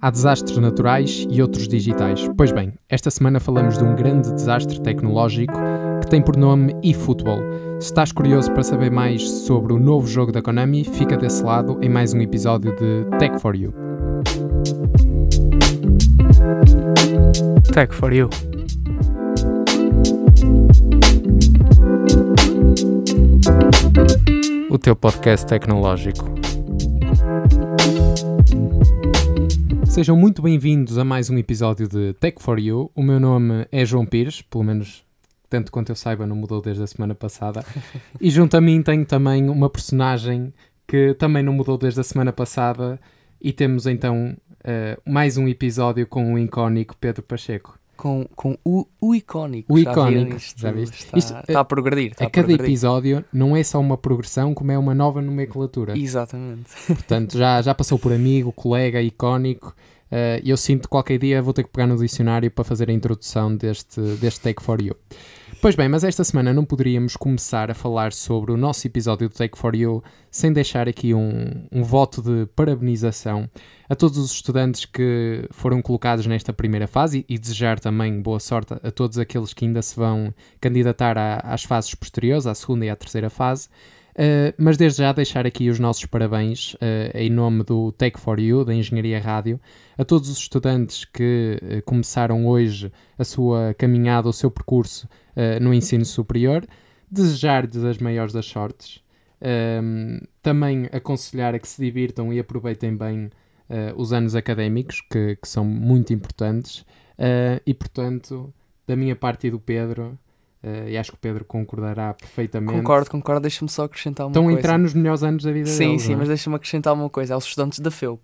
Há desastres naturais e outros digitais. Pois bem, esta semana falamos de um grande desastre tecnológico que tem por nome eFootball. Se estás curioso para saber mais sobre o novo jogo da Konami, fica desse lado em mais um episódio de Tech for You. Tech for You. O teu podcast tecnológico. Sejam muito bem-vindos a mais um episódio de Tech for You. O meu nome é João Pires, pelo menos tanto quanto eu saiba, não mudou desde a semana passada. e junto a mim tenho também uma personagem que também não mudou desde a semana passada. E temos então uh, mais um episódio com o icónico Pedro Pacheco. Com, com o, o icónico. O icónico, já viste? Está, Isto, está a progredir. Está a, a cada progredir. episódio não é só uma progressão, como é uma nova nomenclatura. Exatamente. Portanto, já, já passou por amigo, colega, icónico. Uh, eu sinto que qualquer dia vou ter que pegar no dicionário para fazer a introdução deste, deste Take for You. Pois bem, mas esta semana não poderíamos começar a falar sobre o nosso episódio do Take for You sem deixar aqui um, um voto de parabenização a todos os estudantes que foram colocados nesta primeira fase e, e desejar também boa sorte a todos aqueles que ainda se vão candidatar a, às fases posteriores, à segunda e à terceira fase. Uh, mas desde já deixar aqui os nossos parabéns uh, em nome do Tech for You, da Engenharia Rádio, a todos os estudantes que uh, começaram hoje a sua caminhada, o seu percurso no ensino superior, desejar-lhes as maiores das sortes, ehm, também aconselhar a que se divirtam e aproveitem bem os anos académicos, que, que são muito importantes, e portanto, da minha parte e do Pedro, Uh, e acho que o Pedro concordará perfeitamente. Concordo, concordo. Deixa-me só acrescentar uma Estão coisa. Estão a entrar nos melhores anos da vida sim, deles. Sim, é? mas deixa-me acrescentar uma coisa. É os estudantes da FEUP.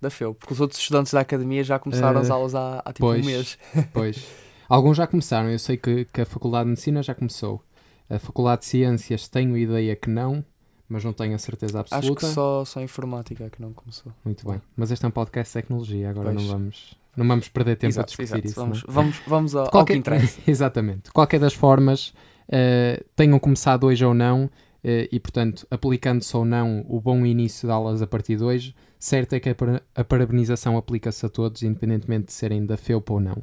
Da FEUP. Porque os outros estudantes da academia já começaram uh, as aulas há, há tipo pois, um mês. Pois. Alguns já começaram. Eu sei que, que a Faculdade de Medicina já começou. A Faculdade de Ciências tenho ideia que não, mas não tenho a certeza absoluta. Acho que só, só a informática é que não começou. Muito bem. Mas este é um podcast de tecnologia. Agora pois. não vamos... Não vamos perder tempo exato, a discutir exato. isso. Vamos, não? vamos, vamos ao, qualquer... ao que interessa. Exatamente. Qualquer das formas, uh, tenham começado hoje ou não, uh, e portanto, aplicando-se ou não o bom início de aulas a partir de hoje, certo é que a, par a parabenização aplica-se a todos, independentemente de serem da FEUP ou não.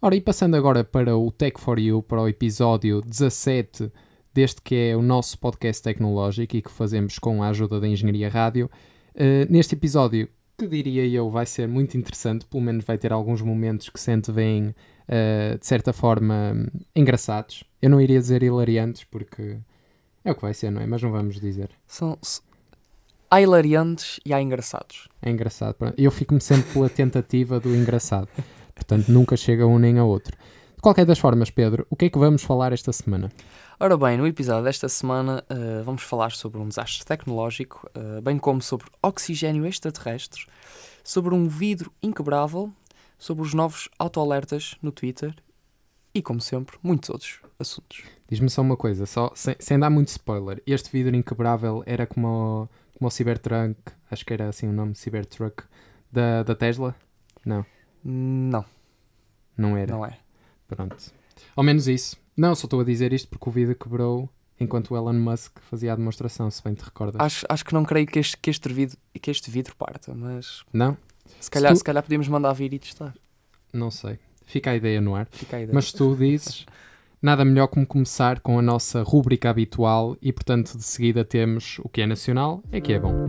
Ora, e passando agora para o Tech for You, para o episódio 17 deste que é o nosso podcast tecnológico e que fazemos com a ajuda da Engenharia Rádio. Uh, neste episódio, que diria eu vai ser muito interessante, pelo menos vai ter alguns momentos que se antevêm, uh, de certa forma, engraçados. Eu não iria dizer hilariantes, porque é o que vai ser, não é? Mas não vamos dizer. São... Há hilariantes e há engraçados. É engraçado. Eu fico-me sempre pela tentativa do engraçado. Portanto, nunca chega um nem a outro. De qualquer das formas, Pedro, o que é que vamos falar esta semana? Ora bem, no episódio desta semana uh, vamos falar sobre um desastre tecnológico, uh, bem como sobre oxigênio extraterrestre, sobre um vidro inquebrável, sobre os novos autoalertas no Twitter e, como sempre, muitos outros assuntos. Diz-me só uma coisa, só, sem, sem, dar muito spoiler, este vidro inquebrável era como o, como o Cybertruck, acho que era assim o nome, Cybertruck, da, da Tesla? Não. Não. Não era? Não é. Pronto. Ao menos isso. Não, só estou a dizer isto porque o vidro quebrou enquanto o Elon Musk fazia a demonstração, se bem te recordas. Acho, acho que não creio que este, que, este vidro, que este vidro parta, mas. Não? Se calhar, se, tu... se calhar podíamos mandar vir e testar. Não sei. Fica a ideia no ar. Fica a ideia. Mas tu dizes, nada melhor como começar com a nossa rúbrica habitual e, portanto, de seguida temos o que é nacional é que é bom.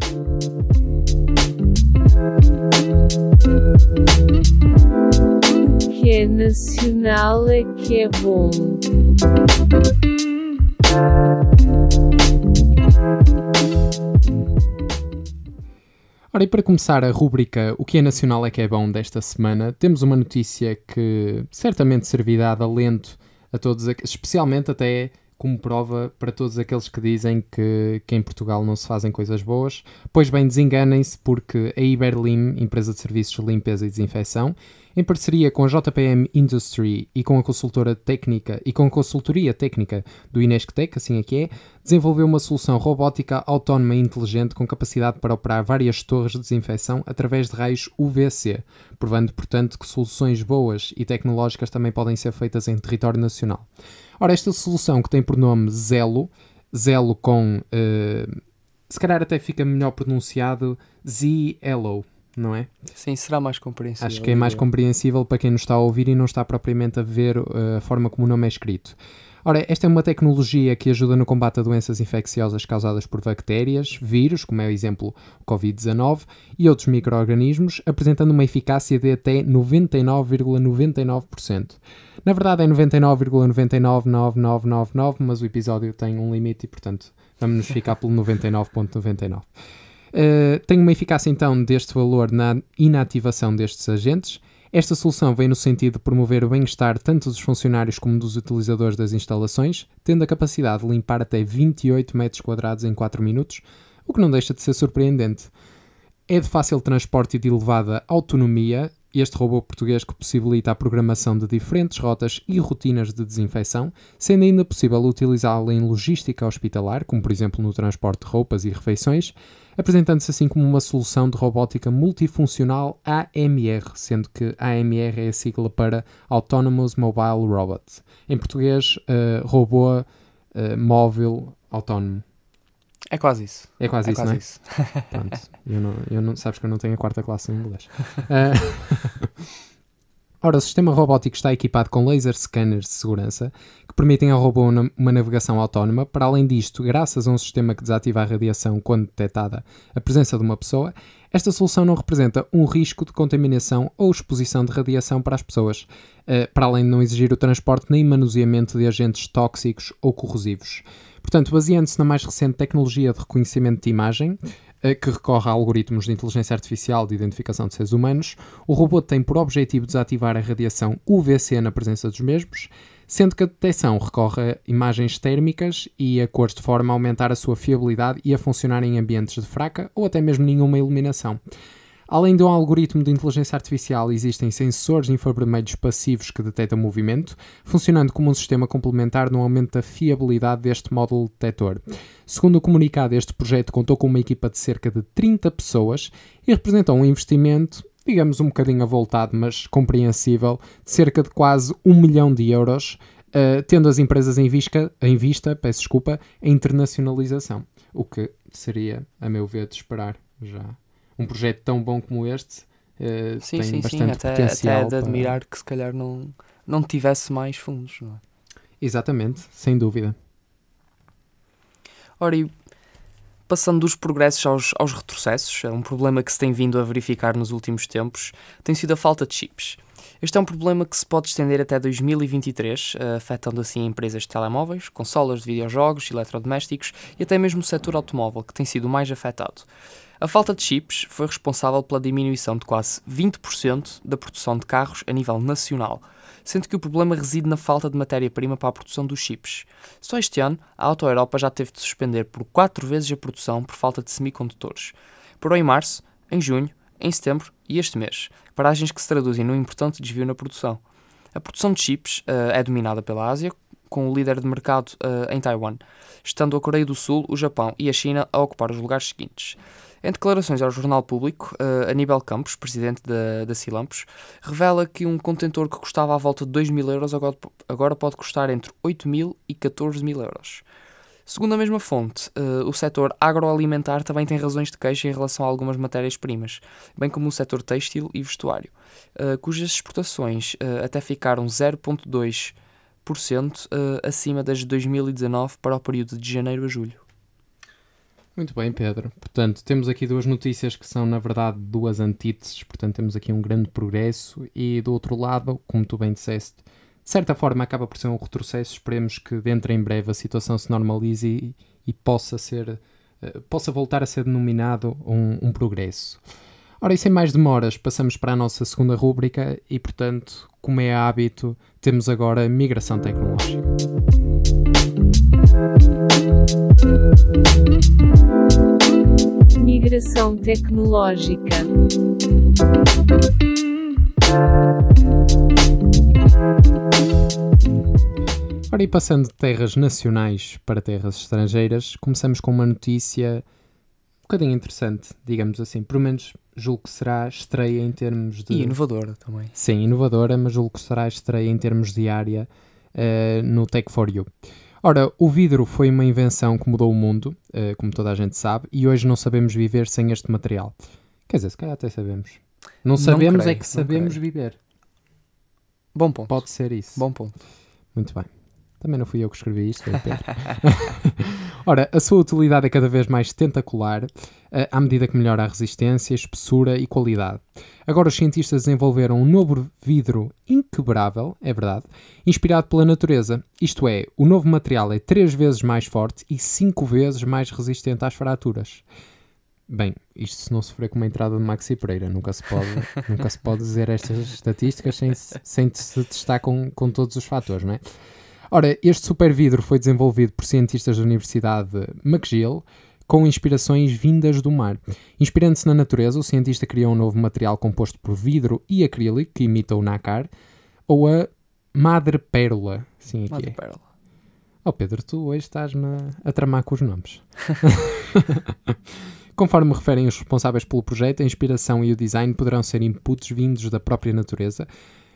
O que é nacional é que é bom. Ora, e para começar a rúbrica O que é nacional é que é bom desta semana, temos uma notícia que certamente servirá de alento a todos, especialmente até como prova para todos aqueles que dizem que, que em Portugal não se fazem coisas boas. Pois bem, desenganem-se porque a Iberlim, empresa de serviços de limpeza e desinfecção, em parceria com a JPM Industry e com a consultora técnica e com a consultoria técnica do Inesctec, assim é que é, desenvolveu uma solução robótica autónoma e inteligente com capacidade para operar várias torres de desinfecção através de raios UVC, provando, portanto, que soluções boas e tecnológicas também podem ser feitas em território nacional. Ora, esta solução que tem por nome Zelo, Zelo com, uh, se calhar até fica melhor pronunciado Z-Elo, não é? Sim, será mais compreensível. Acho que é mais compreensível para quem nos está a ouvir e não está propriamente a ver uh, a forma como o nome é escrito. Ora, esta é uma tecnologia que ajuda no combate a doenças infecciosas causadas por bactérias, vírus, como é o exemplo o Covid-19, e outros micro-organismos, apresentando uma eficácia de até 99,99%. Na verdade é 99,999999, mas o episódio tem um limite e, portanto, vamos ficar pelo 99,99. Uh, tem uma eficácia então deste valor na inativação destes agentes. Esta solução vem no sentido de promover o bem-estar tanto dos funcionários como dos utilizadores das instalações, tendo a capacidade de limpar até 28 metros quadrados em 4 minutos, o que não deixa de ser surpreendente. É de fácil transporte e de elevada autonomia este robô português que possibilita a programação de diferentes rotas e rotinas de desinfecção, sendo ainda possível utilizá-lo em logística hospitalar, como por exemplo no transporte de roupas e refeições, apresentando-se assim como uma solução de robótica multifuncional AMR, sendo que AMR é a sigla para Autonomous Mobile Robot. Em português, uh, robô uh, móvel autónomo. É quase isso. É quase é isso, quase não é? isso. Pronto. Eu não, eu não, sabes que eu não tenho a quarta classe em inglês. Ah, Ora, o sistema robótico está equipado com laser scanners de segurança que permitem ao robô uma navegação autónoma. Para além disto, graças a um sistema que desativa a radiação quando detectada a presença de uma pessoa, esta solução não representa um risco de contaminação ou exposição de radiação para as pessoas, eh, para além de não exigir o transporte nem manuseamento de agentes tóxicos ou corrosivos. Portanto, baseando-se na mais recente tecnologia de reconhecimento de imagem, que recorre a algoritmos de inteligência artificial de identificação de seres humanos, o robô tem por objetivo desativar a radiação UVC na presença dos mesmos, sendo que a detecção recorre a imagens térmicas e a cores de forma a aumentar a sua fiabilidade e a funcionar em ambientes de fraca ou até mesmo nenhuma iluminação. Além de um algoritmo de inteligência artificial, existem sensores infravermelhos passivos que detectam movimento, funcionando como um sistema complementar no aumento da fiabilidade deste módulo detector. Segundo o comunicado, este projeto contou com uma equipa de cerca de 30 pessoas e representou um investimento, digamos um bocadinho avultado, mas compreensível, de cerca de quase um milhão de euros, uh, tendo as empresas em vista, em vista peço desculpa, a internacionalização. O que seria, a meu ver, de esperar já um projeto tão bom como este uh, Sim, tem sim, sim. bastante Até, potencial. até é de para- admirar que se calhar não, não tivesse mais fundos. Não é? Exatamente, sem dúvida. Ora, e passando dos progressos aos, aos retrocessos, é um problema que se tem vindo a verificar nos últimos tempos, tem sido a falta de chips. Este é um problema que se pode estender até 2023, eh, afetando assim empresas de telemóveis, consolas de videojogos, eletrodomésticos e até mesmo o setor automóvel, que tem sido mais afetado. A falta de chips foi responsável pela diminuição de quase 20% da produção de carros a nível nacional, sendo que o problema reside na falta de matéria-prima para a produção dos chips. Só este ano, a Auto Europa já teve de suspender por 4 vezes a produção por falta de semicondutores. Parou em março, em junho, em setembro e este mês, paragens que se traduzem num importante desvio na produção. A produção de chips eh, é dominada pela Ásia, com o líder de mercado eh, em Taiwan, estando a Coreia do Sul, o Japão e a China a ocupar os lugares seguintes. Em declarações ao Jornal Público, uh, Aníbal Campos, presidente da, da revela que um contentor que custava à volta de 2 mil euros agora, agora pode custar entre 8 mil e 14 mil euros. Segundo a mesma fonte, uh, o setor agroalimentar também tem razões de queixa em relação a algumas matérias-primas, bem como o setor têxtil e vestuário, uh, cujas exportações uh, até ficaram 0,2% uh, acima das de 2019 para o período de janeiro a julho. Muito bem, Pedro. Portanto, temos aqui duas notícias que são, na verdade, duas antíteses. Portanto, temos aqui um grande progresso e, do outro lado, como tu bem disseste, de certa forma acaba por ser um retrocesso. Esperemos que dentro em breve a situação se normalize e, e possa ser, eh, possa voltar a ser denominado um, um progresso. Ora, e sem mais demoras, passamos para a nossa segunda rúbrica e, portanto, como é hábito, temos agora migração tecnológica. Migração tecnológica. Ora, e passando de terras nacionais para terras estrangeiras, começamos com uma notícia um bocadinho interessante, digamos assim. Pelo menos julgo que será estreia em termos de. E inovadora também. Sim, inovadora, mas julgo que será estreia em termos de área eh, no Tech for You. Ora, o vidro foi uma invenção que mudou o mundo, eh, como toda a gente sabe, e hoje não sabemos viver sem este material. Quer dizer, se calhar até sabemos. Não sabemos é creio, que não sabemos viver. Bom ponto. Pode ser isso. Bom ponto. Muito bem. Também não fui eu que escrevi isto, foi o Pedro. Ora, a sua utilidade é cada vez mais tentacular, eh, à medida que melhora a resistência, espessura e qualidade. Agora os cientistas desenvolveram um novo vidro inquebrável, é verdade, inspirado pela natureza. Isto é, o novo material é três vezes mais forte e cinco vezes mais resistente às fraturas. Bem, isto se não sofrer com uma entrada de Maxi Pereira, nunca se pode, nunca se pode dizer estas estatísticas sem, se- sem se testar com, com todos os fatores, não é? Ora, este super vidro foi desenvolvido por cientistas da Universidade de McGill com inspirações vindas do mar. Inspirando-se na natureza, o cientista criou um novo material composto por vidro e acrílico que imita o nácar, ou a madrepérola. Sim, aqui Mata é. pérola. Oh Pedro, tu hoje estás-me a tramar com os nomes. Conforme referem os responsáveis pelo projeto, a inspiração e o design poderão ser inputs vindos da própria natureza,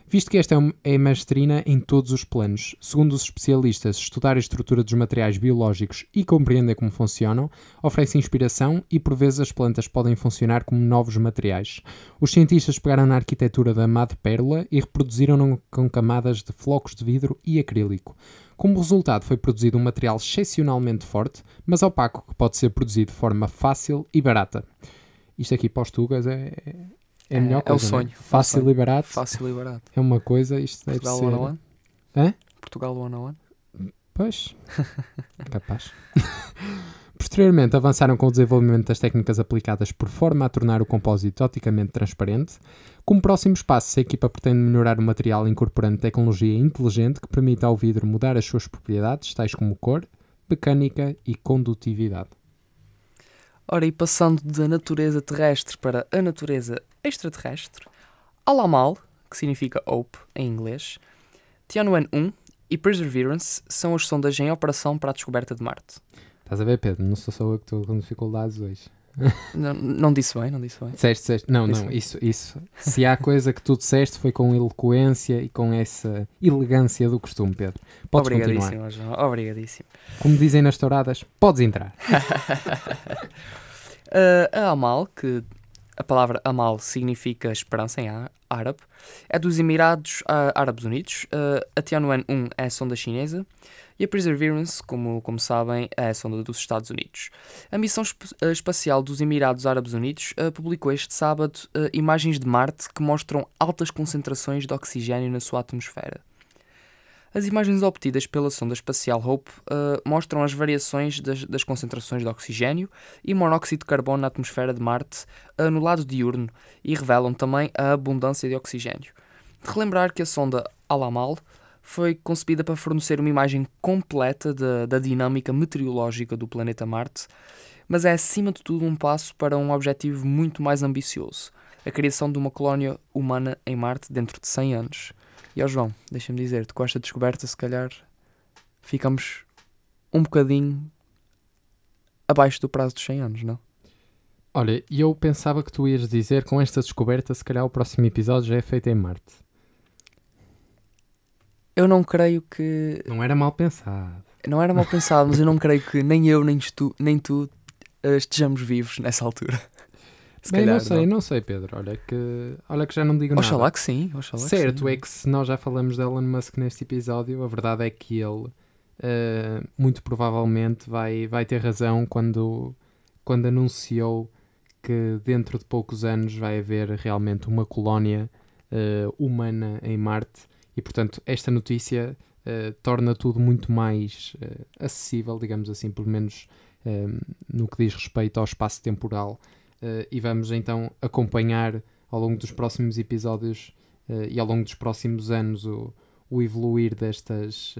visto que esta é um- é maestrina em todos os planos. Segundo os especialistas, estudar a estrutura dos materiais biológicos e compreender como funcionam oferece inspiração e, por vezes, as plantas podem funcionar como novos materiais. Os cientistas pegaram na arquitetura da madrepérola e reproduziram-no com camadas de flocos de vidro e acrílico. Como resultado, foi produzido um material excepcionalmente forte, mas opaco, que pode ser produzido de forma fácil e barata. Isto aqui para os Tugas é, é a É- melhor é o coisa. não sonho, é o Fácil sonho. e barato Fácil e barato. é uma coisa, isto deve Portugal ser... 101? Hã? Portugal 101? Pois, capaz. Posteriormente, avançaram com o desenvolvimento das técnicas aplicadas por forma a tornar o compósito oticamente transparente. Como próximos passos, a equipa pretende melhorar o material incorporando tecnologia inteligente que permita ao vidro mudar as suas propriedades, tais como cor, mecânica e condutividade. Ora, e passando da natureza terrestre para a natureza extraterrestre, Alamal, que significa Hope em inglês, Tianwen-1 e Perseverance são as sondas em operação para a descoberta de Marte. Estás a ver, Pedro? Não sou só eu que estou com dificuldades hoje. Não, não disse bem, não disse bem. Disseste, disseste. Não, não, isso, isso. Se há coisa que tu disseste foi com eloquência e com essa elegância do costume, Pedro. Podes continuar. Obrigadíssimo, João. Obrigadíssimo. Como dizem nas touradas, podes entrar. Uh, a Amal, que a palavra Amal significa esperança em árabe, é dos Emirados ah, Árabes Unidos. Uh, a Tianwen-1 é a sonda chinesa e a Perseverance, como, como sabem, é a sonda dos Estados Unidos. A missão esp- ah, espacial dos Emirados Árabes Unidos ah, publicou este sábado ah, imagens de Marte que mostram altas concentrações de oxigênio na sua atmosfera. As imagens obtidas pela sonda espacial Hope ah, mostram as variações das, das concentrações de oxigênio e monóxido de carbono na atmosfera de Marte ah, no lado diurno e revelam também a abundância de oxigênio. De relembrar que a sonda Alamal foi concebida para fornecer uma imagem completa da, da dinâmica meteorológica do planeta Marte, mas é acima de tudo um passo para um objetivo muito mais ambicioso: a criação de uma colónia humana em Marte dentro de 100 anos. E ó João, deixa-me dizer-te, com esta descoberta, se calhar ficamos um bocadinho abaixo do prazo dos 100 anos, não? Olha, eu pensava que tu ias dizer com esta descoberta, se calhar o próximo episódio já é feito em Marte. Eu não creio que. Não era mal pensado. Não era mal pensado, mas eu não creio que nem eu, nem tu, nem tu eh, estejamos vivos nessa altura. Se Bem, calhar, não sei, não sei, Pedro. Olha que, olha que já não digo Oxalá nada. que sim, oxalá que certo sim. é que se nós já falamos de Elon Musk neste episódio, a verdade é que ele eh, muito provavelmente vai, vai ter razão quando, quando anunciou que dentro de poucos anos vai haver realmente uma colónia eh, humana em Marte e portanto esta notícia eh, torna tudo muito mais eh, acessível, digamos assim, pelo menos eh, no que diz respeito ao espaço temporal. Eh, e vamos então acompanhar ao longo dos próximos episódios e ao longo dos próximos anos o, o evoluir destas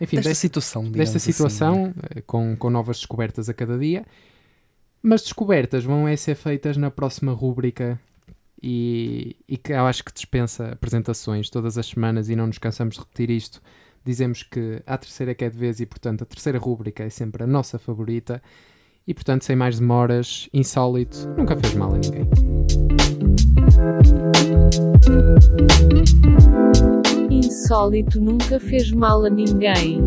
enfim, Desta desta, situação, desta assim, situação eh, com, com novas descobertas a cada dia. Mas descobertas vão é ser feitas na próxima rúbrica e, e que eu acho que dispensa apresentações todas as semanas e não nos cansamos de repetir isto. Dizemos que a terceira que é de vez e portanto a terceira rúbrica é sempre a nossa favorita. E portanto sem mais demoras insólito nunca fez mal a ninguém. Insólito nunca fez mal a ninguém.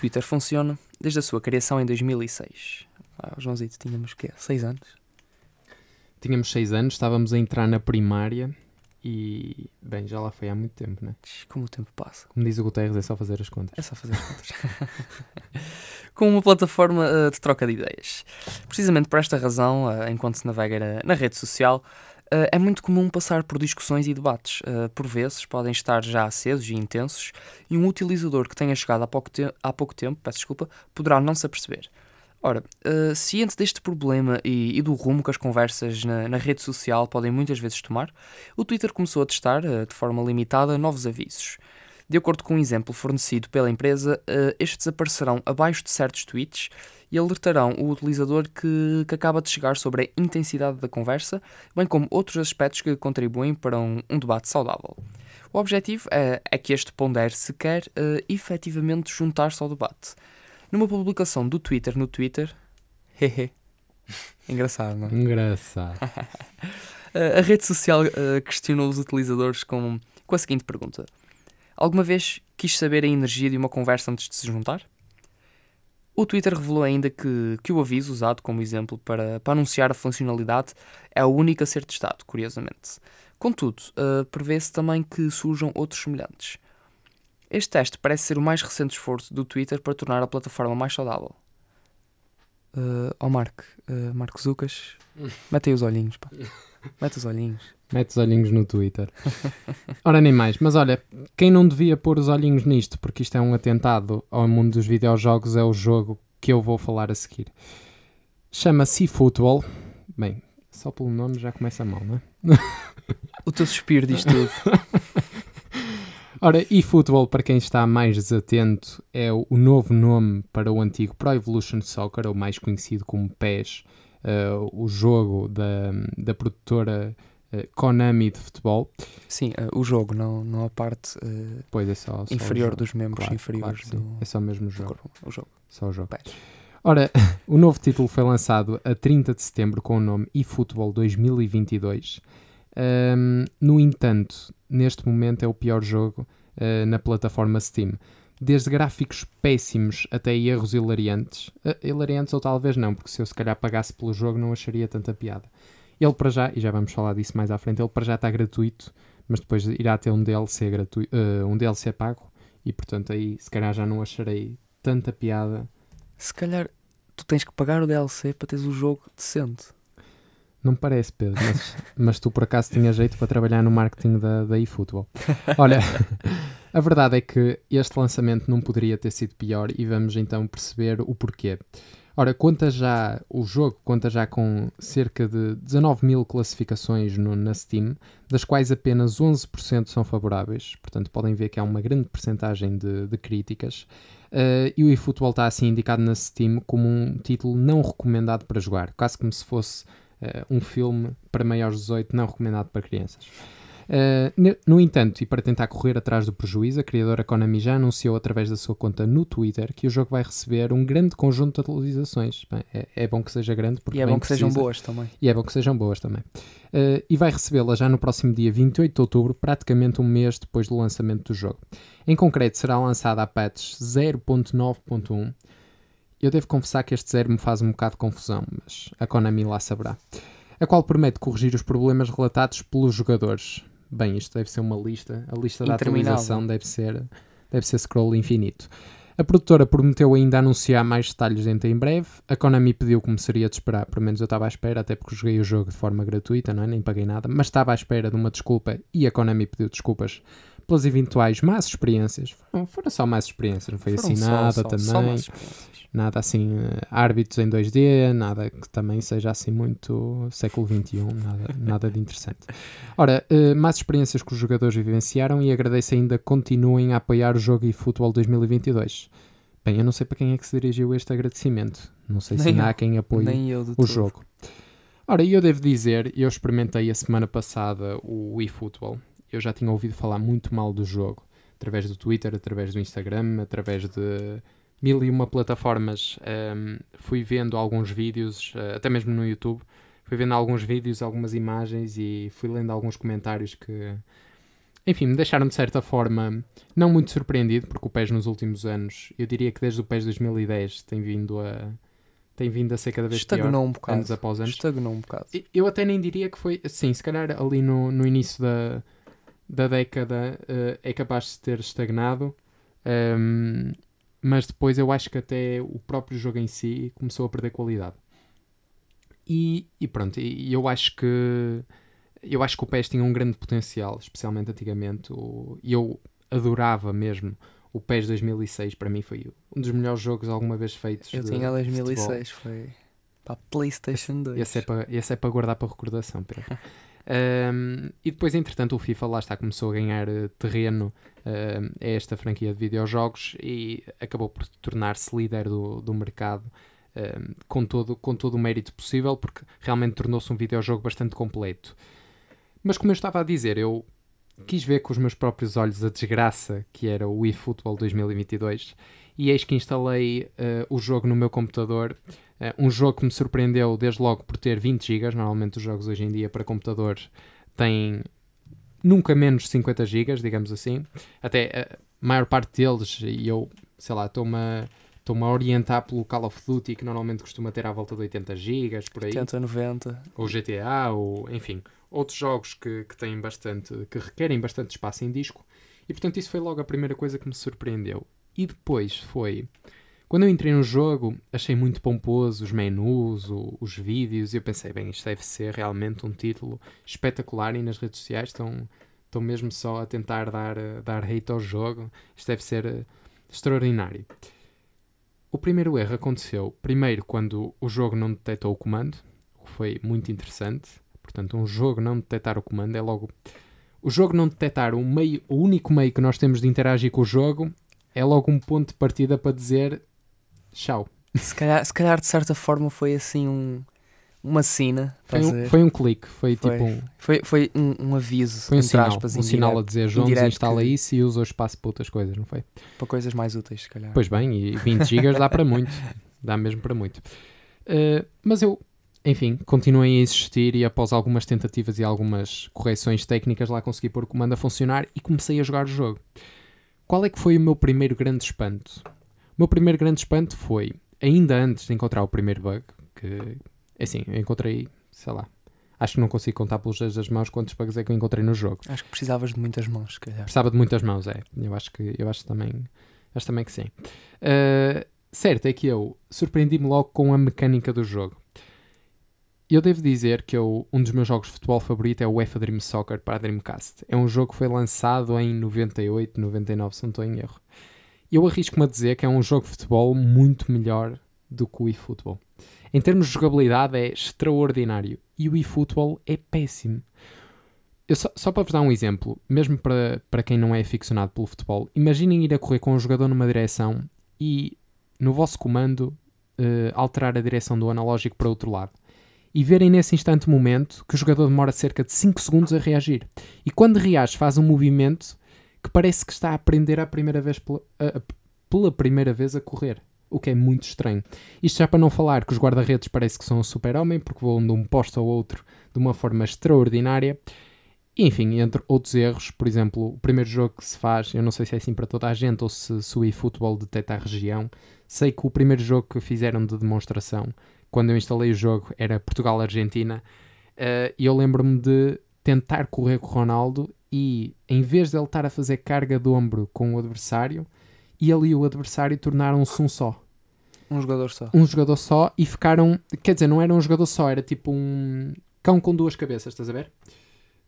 Twitter funciona desde a sua criação em 2006. Ah, Joãozito, tínhamos o quê? 6 anos? Tínhamos 6 anos, estávamos a entrar na primária e, bem, já lá foi há muito tempo, né? Como o tempo passa. Como diz o Guterres, é só fazer as contas. É só fazer as contas. Com uma plataforma eh, de troca de ideias. Precisamente por esta razão, eh, enquanto se navega na, na rede social, eh, é muito comum passar por discussões e debates. Eh, por vezes podem estar já acesos e intensos, e um utilizador que tenha chegado há pouco, te- há pouco tempo, peço desculpa, poderá não se aperceber. Ora, eh, ciente deste problema e, e do rumo que as conversas na, na rede social podem muitas vezes tomar, o Twitter começou a testar, de forma limitada, novos avisos. De acordo com um exemplo fornecido pela empresa, eh, estes aparecerão abaixo de certos tweets e alertarão o utilizador que, que acaba de chegar sobre a intensidade da conversa, bem como outros aspectos que contribuem para um, um debate saudável. O objetivo é, é que este pondere se quer eh, efetivamente juntar-se ao debate. Numa publicação do Twitter no Twitter. Hehe. Engraçado, não é? Engraçado. Uh, a rede social uh, questionou os utilizadores com, com a seguinte pergunta: Alguma vez quis saber a energia de uma conversa antes de se juntar? O Twitter revelou ainda que, que o aviso, usado como exemplo para, para anunciar a funcionalidade, é o único a ser testado, curiosamente. Contudo, uh, prevê-se também que surjam outros semelhantes. Este teste parece ser o mais recente esforço do Twitter para tornar a plataforma mais saudável. Uh, oh Marco, uh, Marco Zucas, mete aí os olhinhos, pá. Mete os olhinhos. Mete os olhinhos no Twitter. Ora, nem mais. Mas olha, quem não devia pôr os olhinhos nisto, porque isto é um atentado ao mundo dos videojogos, é o jogo que eu vou falar a seguir. Chama-se eFootball. Bem, só pelo nome já começa mal, não é? O teu suspiro diz tudo. Ora, eFootball, para quem está mais desatento, é o novo nome para o antigo Pro Evolution Soccer, ou mais conhecido como PES, eh, o jogo da, da produtora Konami de futebol. Sim, eh, o jogo, não, não a parte eh, Pois é só, só inferior dos membros Claro, inferiores claro do, É só mesmo o jogo. corpo. O jogo. Só o jogo. PES. Ora, o novo título foi lançado a 30 de setembro com o nome eFootball 2022. Ahm, no entanto, neste momento é o pior jogo ah, na plataforma Steam. Desde gráficos péssimos até erros hilariantes. Ah, hilariantes ou talvez não, porque se eu se calhar pagasse pelo jogo não acharia tanta piada. Ele para já, e já vamos falar disso mais à frente, ele para já está gratuito, mas depois irá ter um DLC, gratu ah, um DLC pago e portanto aí se calhar já não acharei tanta piada Se calhar tu tens que pagar o DLC para teres o jogo decente. Não me parece, Pedro, mas, mas tu por acaso tinha jeito para trabalhar no marketing da, da eFootball. Olha, a verdade é que este lançamento não poderia ter sido pior e vamos então perceber o porquê. Ora, conta já, o jogo conta já com cerca de 19 mil classificações no- na Steam, das quais apenas 11% são favoráveis, portanto podem ver que há uma grande percentagem de, de críticas. Uh, e o eFootball está assim indicado na Steam como um título não recomendado para jogar, quase como se fosse uh, um filme para maiores de 18 não recomendado para crianças. Uh, ne- no entanto, e para tentar correr atrás do prejuízo, a criadora Konami já anunciou através da sua conta no Twitter que o jogo vai receber um grande conjunto de atualizações. Bem, é, é bom que seja grande porque E é bem bom que sejam precisa. boas também. E é bom que sejam boas também. Uh, e vai recebê-la já no próximo dia 28 de outubro, praticamente um mês depois do lançamento do jogo. Em concreto, será lançada a patch 0.9.1. Eu devo confessar que este zero me faz um bocado de confusão, mas a Konami lá saberá. A qual promete corrigir os problemas relatados pelos jogadores. Bem, isto deve ser uma lista. A lista da atualização deve ser, deve ser scroll infinito. A produtora prometeu ainda anunciar mais detalhes dentro em breve. A Konami pediu como seria de esperar, pelo menos eu estava à espera, até porque joguei o jogo de forma gratuita, não é? Nem paguei nada, mas estava à espera de uma desculpa e a Konami pediu desculpas pelas eventuais más experiências. Foram, foram só más experiências, não foi Foram assim só- nada só- também. só. Nada assim, eh, árbitros em 2D, nada que também seja assim muito século XXI, nada, nada de interessante. Ora, eh, más experiências que os jogadores vivenciaram e agradeço ainda que continuem a apoiar o jogo e futebol 2022. Bem, eu não sei para quem é que se dirigiu este agradecimento. Não sei se Nem ainda eu. há quem apoie o todo. jogo. Ora, eu devo dizer, eu experimentei a semana passada o eFootball. Eu já tinha ouvido falar muito mal do jogo, através do Twitter, através do Instagram, através de mil e uma plataformas. Ahm, fui vendo alguns vídeos, eh, até mesmo no YouTube, fui vendo alguns vídeos, algumas imagens e fui lendo alguns comentários que, enfim, me deixaram de certa forma não muito surpreendido, porque o PES nos últimos anos, eu diria que desde o PES 2010 tem vindo a, tem vindo a ser cada vez Estagnou pior, um bocado. anos após anos. Estagnou um bocado. Eu até nem diria que foi, sim, se calhar ali no, no início da, da década eh, é capaz de ter estagnado, ehm, mas depois eu acho que até o próprio jogo em si começou a perder qualidade. E, e pronto, e, eu acho que eu acho que o PES tinha um grande potencial, especialmente antigamente, e eu adorava mesmo o PES 2006, para mim foi um dos melhores jogos alguma vez feitos. Eu tinha futebol. 2006, foi para a PlayStation 2. Esse é para, esse é para guardar para recordação, Pedro. Um, e depois, entretanto, o FIFA lá está, começou a ganhar eh, terreno a esta franquia de videojogos e acabou por tornar-se líder do, do mercado um, com, todo, com todo o mérito possível, porque realmente tornou-se um videojogo bastante completo. Mas como eu estava a dizer, eu quis ver com os meus próprios olhos a desgraça que era o eFootball 2022 e eis que instalei eh, o jogo no meu computador eh, um jogo que me surpreendeu desde logo por ter 20 GB. Normalmente os jogos hoje em dia para computadores têm nunca menos de 50 GB, digamos assim. Até a maior parte deles, e eu, sei lá, estou-me a, estou-me a orientar pelo Call of Duty, que normalmente costuma ter à volta de 80 GB, por aí. 80, 90. Ou GTA, ou enfim, outros jogos que, que têm bastante, que requerem bastante espaço em disco. E portanto isso foi logo a primeira coisa que me surpreendeu. E depois foi quando eu entrei no jogo, achei muito pomposo os menus, o- os vídeos, e eu pensei, bem, isto deve ser realmente um título espetacular e nas redes sociais estão, estão mesmo só a tentar dar, eh, dar hate ao jogo. Isto deve ser eh, extraordinário. O primeiro erro aconteceu, primeiro, quando o jogo não detectou o comando, o que foi muito interessante. Portanto, um jogo não detectar o comando é logo... O jogo não detectar o, meio, o único meio que nós temos de interagir com o jogo é logo um ponto de partida para dizer tchau. Se calhar, se calhar de certa forma foi assim um, uma sina. Foi um, foi um clique, foi, Foi. tipo um, Foi, foi um, um aviso, foi um sinal, aspas, um sinal a dizer indireto instala que- isso e usa o espaço para outras coisas, não foi? para coisas mais úteis, se calhar. Pois bem, e 20 GB dá para muito, dá mesmo para muito. Uh, mas eu, enfim, continuei a insistir e após algumas tentativas e algumas correções técnicas lá consegui pôr o comando a funcionar e comecei a jogar o jogo. Qual é que foi o meu primeiro grande espanto? O meu primeiro grande espanto foi, ainda antes de encontrar o primeiro bug, que, assim, eu encontrei, sei lá, acho que não consigo contar pelos dedos das mãos quantos bugs é que eu encontrei no jogo. Acho que precisavas de muitas mãos, se calhar. Precisava de muitas mãos, é. Eu acho que, eu acho também, acho também que sim. Uh, certo é que eu surpreendi-me logo com a mecânica do jogo. Eu devo dizer que eu, um dos meus jogos de futebol favorito é o UEFA Dream Soccer para a Dreamcast. É um jogo que foi lançado em 98, 99, se não estou em erro. Eu arrisco-me a dizer que é um jogo de futebol muito melhor do que o eFootball. Em termos de jogabilidade é extraordinário e o eFootball é péssimo. Eu só, só para vos dar um exemplo, mesmo para, para quem não é aficionado pelo futebol, imaginem ir a correr com um jogador numa direção e no vosso comando eh, alterar a direção do analógico para outro lado. E verem nesse instante momento que o jogador demora cerca de 5 segundos a reagir. E quando reage faz um movimento que parece que está a aprender a primeira vez pela, a- pela primeira vez a correr. O que é muito estranho. Isto já para não falar que os guarda-redes parece que são um super-homem porque voam de um posto ao outro de uma forma extraordinária. Enfim, entre outros erros, por exemplo, o primeiro jogo que se faz, eu não sei se é assim para toda a gente ou se, se o eFootball detecta a região. Sei que o primeiro jogo que fizeram de demonstração, quando eu instalei o jogo, era Portugal-Argentina. eh, E eu lembro-me de tentar correr com o Ronaldo e, em vez de ele estar a fazer carga de ombro com o adversário, ele e o adversário tornaram-se um só Um jogador só. um jogador só e ficaram. Quer dizer, não era um jogador só, era tipo um cão com duas cabeças, estás a ver?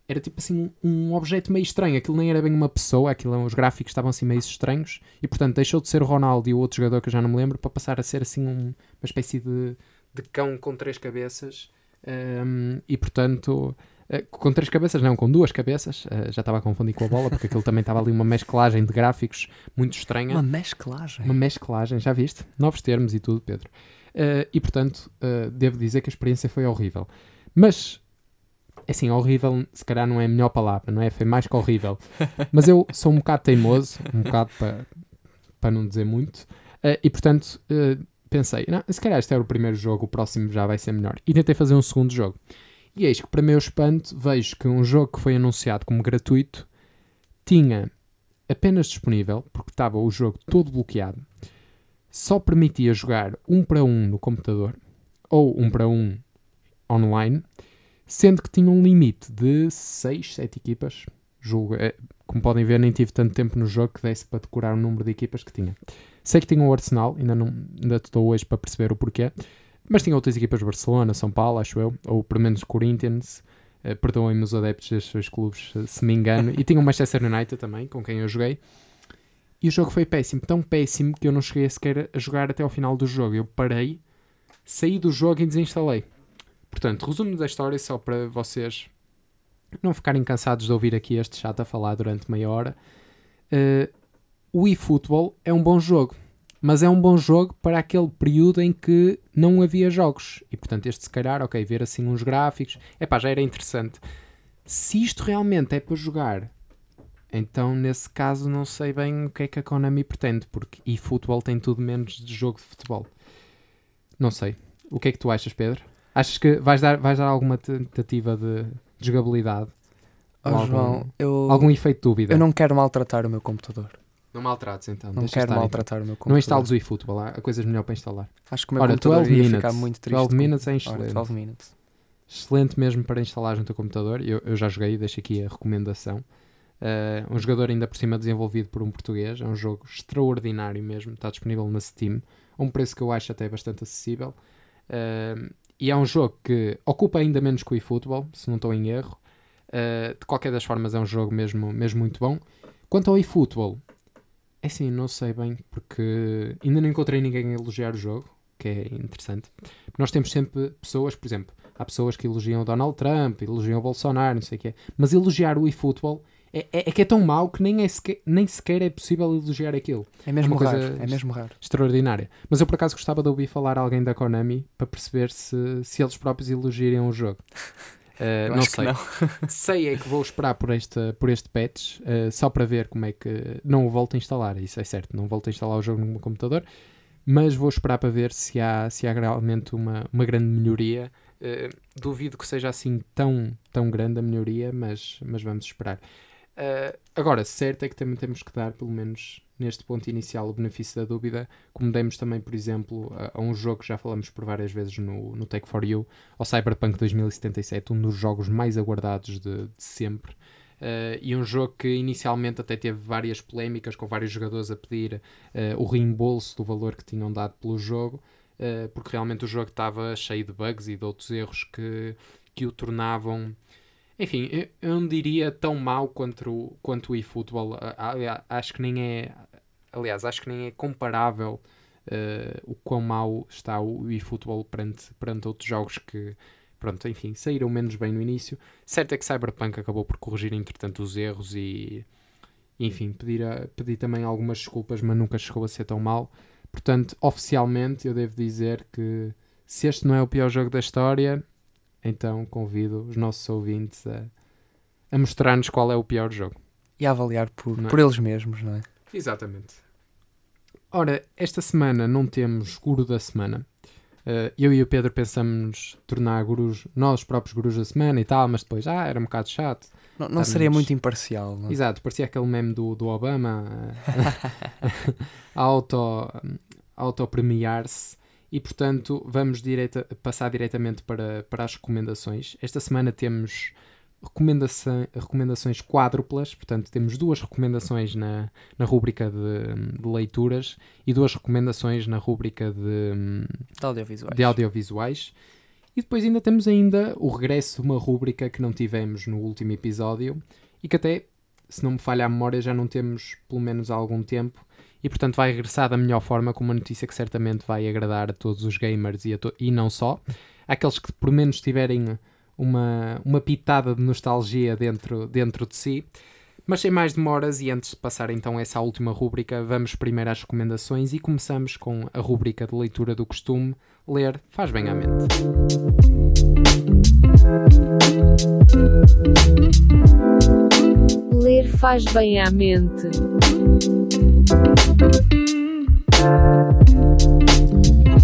Era tipo assim um, um objeto meio estranho. Aquilo nem era bem uma pessoa, aquilo, os gráficos estavam assim meio estranhos e portanto deixou de ser o Ronaldo e o outro jogador que eu já não me lembro para passar a ser assim um- uma espécie de, de cão com três cabeças Ahm, e portanto. eh, Com três cabeças, não, com duas cabeças. eh, já estava a confundir com a bola, porque aquilo também estava ali uma mesclagem de gráficos muito estranha. Uma mesclagem. Uma mesclagem, já viste? Novos termos e tudo, Pedro. Eh, e portanto, eh, devo dizer que a experiência foi horrível. Mas, assim, horrível se calhar não é a melhor palavra, não é? Foi mais que horrível. Mas eu sou um bocado teimoso, um bocado para para não dizer muito, eh, e portanto pensei, não, se calhar este era o primeiro jogo, o próximo já vai ser melhor. E tentei fazer um segundo jogo. E eis que, para meu espanto, vejo que um jogo que foi anunciado como gratuito tinha apenas disponível, porque estava o jogo todo bloqueado, só permitia jogar um para um no computador ou um para um online, sendo que tinha um limite de 6, 7 equipas. É, como podem ver, nem tive tanto tempo no jogo que desse para decorar o número de equipas que tinha. Sei que tinha o Arsenal, ainda, não, ainda estou hoje para perceber o porquê, mas tinha outras equipas, Barcelona, São Paulo, acho eu, ou pelo menos Corinthians, uh, perdoem-me os adeptos destes dois clubes, se me engano, e tinha o Manchester United também, com quem eu joguei, e o jogo foi péssimo, tão péssimo que eu não cheguei sequer a jogar até ao final do jogo. Eu parei, saí do jogo e desinstalei. Portanto, resumo da história só para vocês não ficarem cansados de ouvir aqui este chato a falar durante meia hora. Uh, o eFootball é um bom jogo, mas é um bom jogo para aquele período em que não havia jogos. E portanto, este se calhar, ok, ver assim uns gráficos, é pá, já era interessante. Se isto realmente é para jogar então, nesse caso, não sei bem o que é que a Konami pretende, porque eFootball tem tudo menos de jogo de futebol. Não sei. O que é que tu achas, Pedro? Achas que vais dar, vais dar alguma tentativa de, de jogabilidade? Oh, algum, João, eu, algum efeito de dúvida? Eu não quero maltratar o meu computador. Não maltrates então. Não quero maltratar então. o meu computador. Não instales o eFootball, há coisas melhor para instalar. Acho que o meu Ora, computador 12 ia minutes, ficar muito triste. 12 minutes é excelente. Ora, 12 minutes. Excelente mesmo para instalar no teu computador. Eu, eu já joguei, deixo aqui a recomendação. Uh, um jogador ainda por cima desenvolvido por um português. É um jogo extraordinário mesmo. Está disponível na Steam. A um preço que eu acho até bastante acessível. Uh, e é um jogo que ocupa ainda menos que o eFootball, se não estou em erro. Uh, de qualquer das formas, é um jogo mesmo, mesmo muito bom. Quanto ao eFootball, é assim, não sei bem, porque ainda não encontrei ninguém a elogiar o jogo, que é interessante. Nós temos sempre pessoas, por exemplo, há pessoas que elogiam o Donald Trump, elogiam o Bolsonaro, não sei o quê, mas elogiar o eFootball é, é, é, que é tão mau que nem, é sequer, nem sequer é possível elogiar aquilo. É mesmo é raro. É mesmo raro. Extraordinária. Mas eu por acaso gostava de ouvir falar alguém da Konami para perceber se, se eles próprios elogiariam o jogo. Uh, não sei. Não. sei é que vou esperar por este, por este patch uh, só para ver como é que. Não o volto a instalar, isso é certo. Não volto a instalar o jogo no meu computador, mas vou esperar para ver se há, se há realmente uma, uma grande melhoria. Uh, duvido que seja assim tão, tão grande a melhoria, mas, mas vamos esperar. Agora, certo é que também temos que dar, pelo menos neste ponto inicial, o benefício da dúvida, como demos também, por exemplo, a, a um jogo que já falamos por várias vezes no, no Take For You, ao Cyberpunk 2077, um dos jogos mais aguardados de, de sempre. Uh, e um jogo que inicialmente até teve várias polémicas, com vários jogadores a pedir uh, o reembolso do valor que tinham dado pelo jogo, porque realmente o jogo estava cheio de bugs e de outros erros que, que o tornavam enfim, eu não diria tão mau quanto, quanto o eFootball. Acho que nem é. Aliás, acho que nem é comparável uh, o quão mau está o eFootball perante, perante outros jogos que, pronto, enfim, saíram menos bem no início. Certo é que Cyberpunk acabou por corrigir, entretanto, os erros e, enfim, pedir, a, pedir também algumas desculpas, mas nunca chegou a ser tão mal. Portanto, oficialmente, eu devo dizer que se este não é o pior jogo da história, então convido os nossos ouvintes a, a mostrar-nos qual é o pior jogo. E a avaliar por, é? por eles mesmos, não é? Exatamente. Ora, esta semana não temos guru da semana. Uh, eu e o Pedro pensamos tornar gurus, nós próprios gurus da semana e tal, mas depois, ah, era um bocado chato. Não, não seria muito imparcial, não? É? Exato, parecia aquele meme do, do Obama a auto, auto premiar-se e portanto vamos direita, passar diretamente para, para as recomendações. Esta semana temos recomendação, recomendações quádruplas, portanto temos duas recomendações na, na rúbrica de, de leituras e duas recomendações na rúbrica de, de, audiovisuais. de audiovisuais. E depois ainda temos ainda o regresso de uma rúbrica que não tivemos no último episódio e que até, se não me falha a memória, já não temos pelo menos há algum tempo, e portanto vai regressar da melhor forma com uma notícia que certamente vai agradar a todos os gamers e, e não só. Aqueles que por menos tiverem uma, uma pitada de nostalgia dentro, dentro de si. Mas sem mais demoras e antes de passar então a essa última rúbrica, vamos primeiro às recomendações e começamos com a rúbrica de leitura do costume. Ler faz bem à mente. Ler faz bem à mente.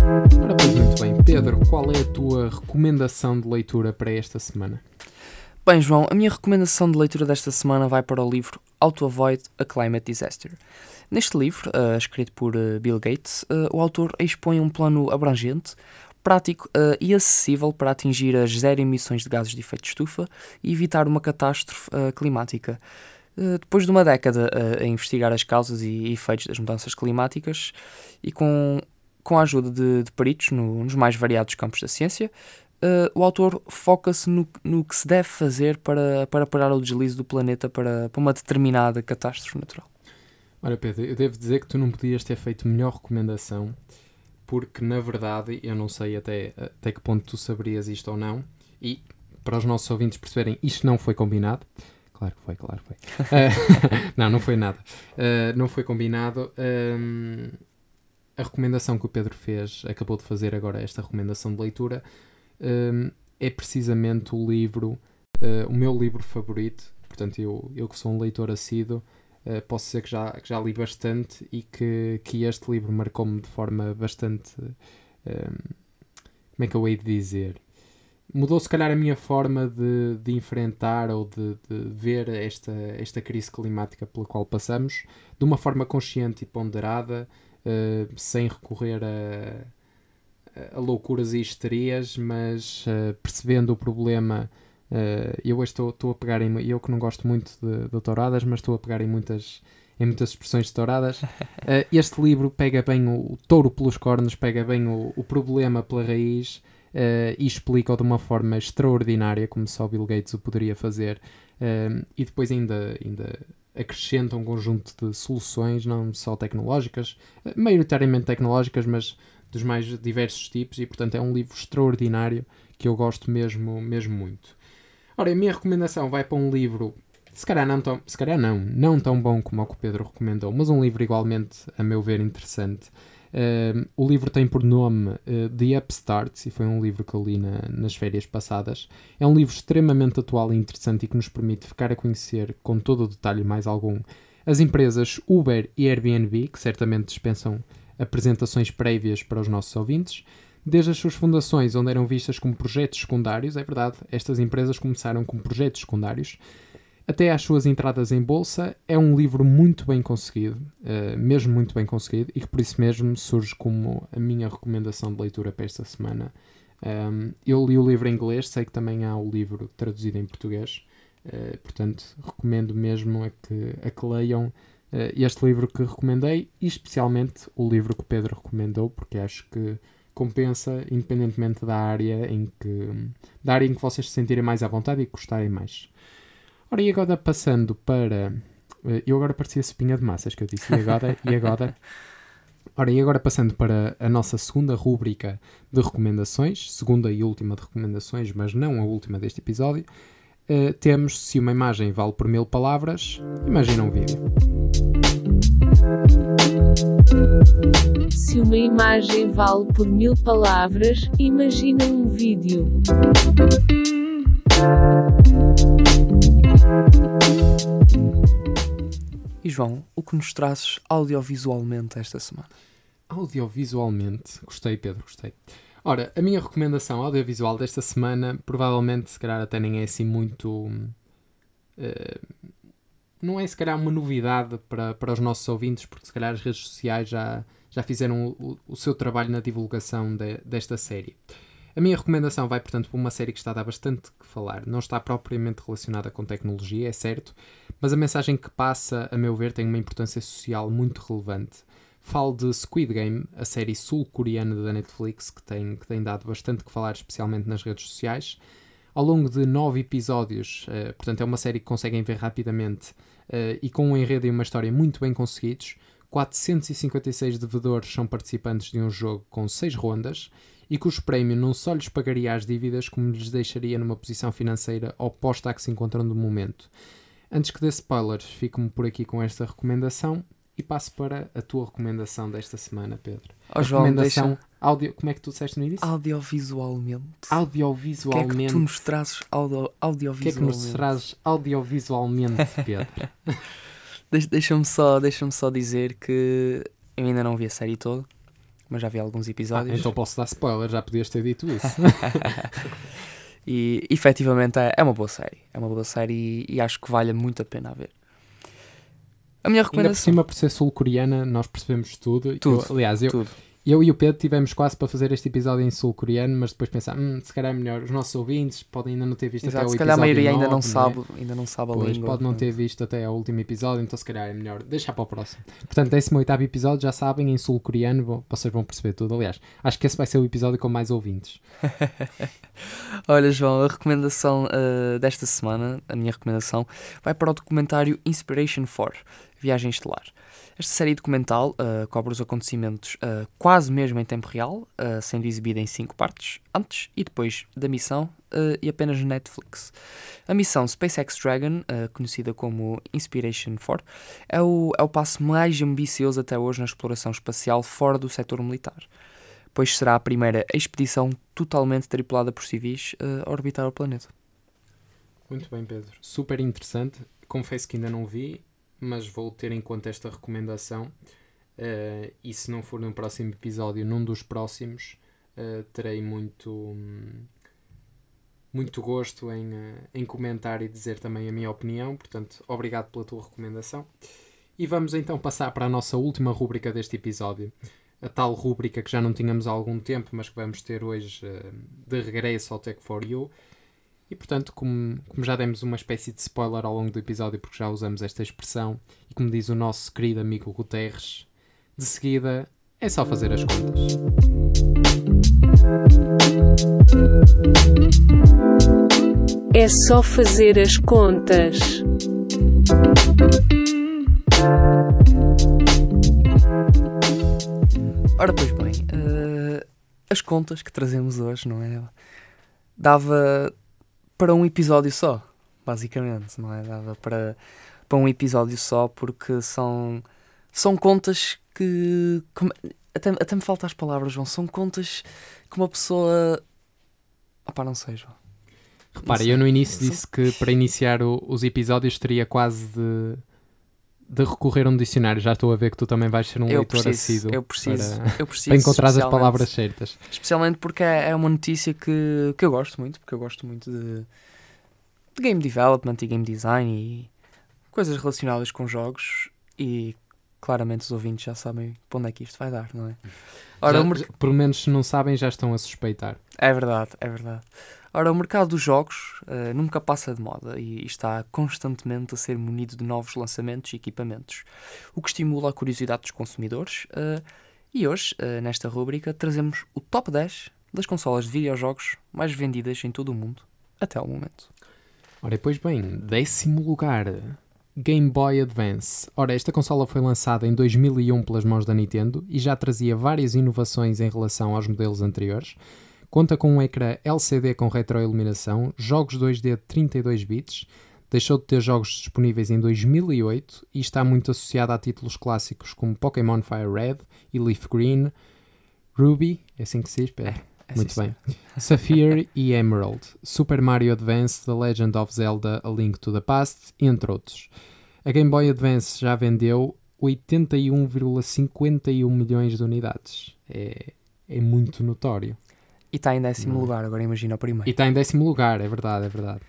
Ora, pois muito bem. Pedro, qual é a tua recomendação de leitura para esta semana? Bem, João, a minha recomendação de leitura desta semana vai para o livro How to Avoid a Climate Disaster. Neste livro, uh, escrito por uh, Bill Gates, uh, o autor expõe um plano abrangente, prático e acessível para atingir as zero emissões de gases de efeito de estufa e evitar uma catástrofe climática. depois de uma década a investigar as causas e efeitos das mudanças climáticas e com, com a ajuda de, de peritos no, nos mais variados campos da ciência, Uh, o autor foca-se no, no, que se deve fazer para, para parar o deslize do planeta para, para uma determinada catástrofe natural. Ora, Pedro, eu devo dizer que tu não podias ter feito melhor recomendação, porque na verdade, eu não sei até, até que ponto tu saberias isto ou não, e para os nossos ouvintes perceberem, isto não foi combinado. Claro que foi, claro que foi. uh, não, não foi nada. Uh, não foi combinado. Um, a recomendação que o Pedro fez, acabou de fazer agora esta recomendação de leitura, um, é precisamente o livro, uh, o meu livro favorito. Portanto, eu, eu que sou um leitor assíduo, uh, posso dizer que já, que já li bastante e que, que este livro marcou-me de forma bastante. Um, como é que eu hei de dizer? Mudou, se calhar, a minha forma de, de enfrentar ou de, de, ver esta, esta crise climática pela qual passamos de uma forma consciente e ponderada, uh, sem recorrer a a loucuras e histerias, mas uh, percebendo o problema, uh, eu hoje estou a pegar em. Eu que não gosto muito de, de touradas, mas estou a pegar em muitas, em muitas expressões de touradas. Uh, este livro pega bem o, o, touro pelos cornos, pega bem o, o problema pela raiz e explica-o de uma forma extraordinária, como só Bill Gates o poderia fazer, e depois ainda. ainda acrescenta um conjunto de soluções, não só tecnológicas, maioritariamente tecnológicas, mas dos mais diversos tipos e, portanto, é um livro extraordinário que eu gosto mesmo, mesmo muito. Ora, a minha recomendação vai para um livro, se calhar não tão, se calhar não, não tão bom como o que o Pedro recomendou, mas um livro igualmente, a meu ver, interessante. O livro tem por nome uh, The Upstarts e foi um livro que eu li na, nas férias passadas. É um livro extremamente atual e interessante e que nos permite ficar a conhecer com todo o detalhe mais algum as empresas Uber e Airbnb, que certamente dispensam apresentações prévias para os nossos ouvintes. Desde as suas fundações, onde eram vistas como projetos secundários, é verdade, estas empresas começaram como projetos secundários, até às suas entradas em bolsa, é um livro muito bem conseguido, uh, mesmo muito bem conseguido, e que por isso mesmo surge como a minha recomendação de leitura para esta semana. Um, eu li o livro em inglês, sei que também há o livro traduzido em português, uh, portanto, recomendo mesmo a que, a que leiam uh, este livro que recomendei e especialmente o livro que o Pedro recomendou, porque acho que compensa, independentemente da área em que, da área em que vocês se sentirem mais à vontade e gostarem mais. Ora, e agora passando para. Uh, eu agora parecia espinha de massas que eu disse, e agora, e agora. Ora, e agora passando para a nossa segunda rúbrica de recomendações, segunda e última de recomendações, mas não a última deste episódio, uh, temos se uma imagem vale por mil palavras, imagina um vídeo. Se uma imagem vale por mil palavras, imagina um vídeo. E João, o que nos trazes audiovisualmente esta semana? Audiovisualmente, gostei, Pedro, gostei. Ora, a minha recomendação audiovisual desta semana, provavelmente, se calhar até nem é assim muito. Uh, não é se calhar uma novidade para, para os nossos ouvintes, porque se calhar as redes sociais já, já fizeram o, o seu trabalho na divulgação de, desta série. A minha recomendação vai, portanto, para uma série que está a dar bastante que falar. Não está propriamente relacionada com tecnologia, é certo, mas a mensagem que passa, a meu ver, tem uma importância social muito relevante. Falo de Squid Game, a série sul-coreana da Netflix, que tem, que tem dado bastante que falar, especialmente nas redes sociais. Ao longo de nove episódios, uh, portanto, é uma série que conseguem ver rapidamente uh, e com um enredo e uma história muito bem conseguidos. 456 devedores são participantes de um jogo com 6 rondas e cujo prémio não só lhes pagaria as dívidas, como lhes deixaria numa posição financeira oposta à que se encontram no momento. Antes que dê spoilers, fico-me por aqui com esta recomendação e passo para a tua recomendação desta semana, Pedro. Oh, João, recomendação deixa... audio... Como é que tu disseste no início? Audiovisualmente. Audiovisualmente. O que é que tu nos trazes audio... audiovisualmente? O que é que nos trazes audiovisualmente, Pedro? Deixa-me só, deixa só dizer que eu ainda não vi a série toda, mas já vi alguns episódios. Ah, então posso dar spoiler, já podias ter dito isso. E efetivamente é, é uma boa série. É uma boa série e, e acho que vale muito a pena a ver. A minha Ainda por recomendação. cima, por ser sul-coreana, nós percebemos tudo. Tudo, Eu- aliás, eu, Tudo. Eu e o Pedro tivemos quase para fazer este episódio em sul-coreano, mas depois pensámos, hum, se calhar é melhor. Os nossos ouvintes podem ainda não ter visto até Exato, o se episódio calhar a maioria ainda não é? sabe, ainda não sabe a Pois, língua. pode não ter visto até ao último episódio, então se calhar é melhor deixar para o próximo. Portanto, 18 episódio, já sabem, em sul-coreano, vão- vocês vão perceber tudo. Aliás, acho que esse vai ser o episódio com mais ouvintes. Olha, João, a recomendação uh, desta semana, a minha recomendação, vai para o documentário Inspiration 4 Viagem Estelar. Esta série documental uh, cobre os acontecimentos uh, quase mesmo em tempo real, uh, sendo exibida em cinco partes, antes e depois da missão uh, e apenas na Netflix. A missão SpaceX Dragon, uh, conhecida como Inspiration 4, é o, é o passo mais ambicioso até hoje na exploração espacial fora do setor militar pois será a primeira expedição totalmente tripulada por civis uh, a orbitar o planeta. Muito bem, Pedro. Super interessante. Confesso que ainda não vi, mas vou ter em conta esta recomendação. Eh, e se não for no próximo episódio, num dos próximos, eh, terei muito, muito gosto em, eh, em comentar e dizer também a minha opinião. Portanto, obrigado pela tua recomendação. E vamos então passar para a nossa última rúbrica deste episódio. A tal rúbrica que já não tínhamos há algum tempo, mas que vamos ter hoje eh, de regresso ao Tech for You. E portanto, como, como já demos uma espécie de spoiler ao longo do episódio, porque já usamos esta expressão, e como diz o nosso querido amigo Guterres, de seguida é só fazer as contas. É só fazer as contas. Ora, pois bem, uh, as contas que trazemos hoje, não é? Dava para um episódio só, basicamente, não é? Dava para, para um episódio só, porque são, são contas que. até, até me faltam as palavras, João. São contas que uma pessoa. Opá, não sei, João. Repara, eu no início disse que para iniciar o- os episódios teria quase de, de recorrer a um dicionário. Já estou a ver que tu também vais ser um Eu leitor preciso, assíduo eu preciso, para, eu preciso. para encontrar as palavras certas. Especialmente porque é, é uma notícia que, que eu gosto muito, porque eu gosto muito de, de game development e game design e coisas relacionadas com jogos e claramente os ouvintes já sabem para onde é que isto vai dar, não é? Ora, Já- o mer- já- pelo menos se não sabem, já estão a suspeitar. É verdade, é verdade. Ora, o mercado dos jogos eh, nunca passa de moda e está constantemente a ser munido de novos lançamentos e equipamentos, o que estimula a curiosidade dos consumidores. eh, e hoje, eh, nesta rúbrica, trazemos o top 10 das consolas de videojogos mais vendidas em todo o mundo até ao momento. Ora, pois bem, décimo lugar, Game Boy Advance. Ora, esta consola foi lançada em 2001 pelas mãos da Nintendo e já trazia várias inovações em relação aos modelos anteriores. Conta com um ecrã LCD com retroiluminação, jogos 2D de 32 bits, deixou de ter jogos disponíveis em 2008 e está muito associada a títulos clássicos como Pokémon Fire Red e Leaf Green, Ruby, é assim que se diz, Pedro? É Muito sim, bem. Sapphire e Emerald, Super Mario Advance, The Legend of Zelda, A Link to the Past, entre outros. A Game Boy Advance já vendeu 81,51 milhões de unidades. É, é muito notório. E está em décimo é? lugar, agora imagina o primeiro. E está em décimo lugar, é verdade, é verdade.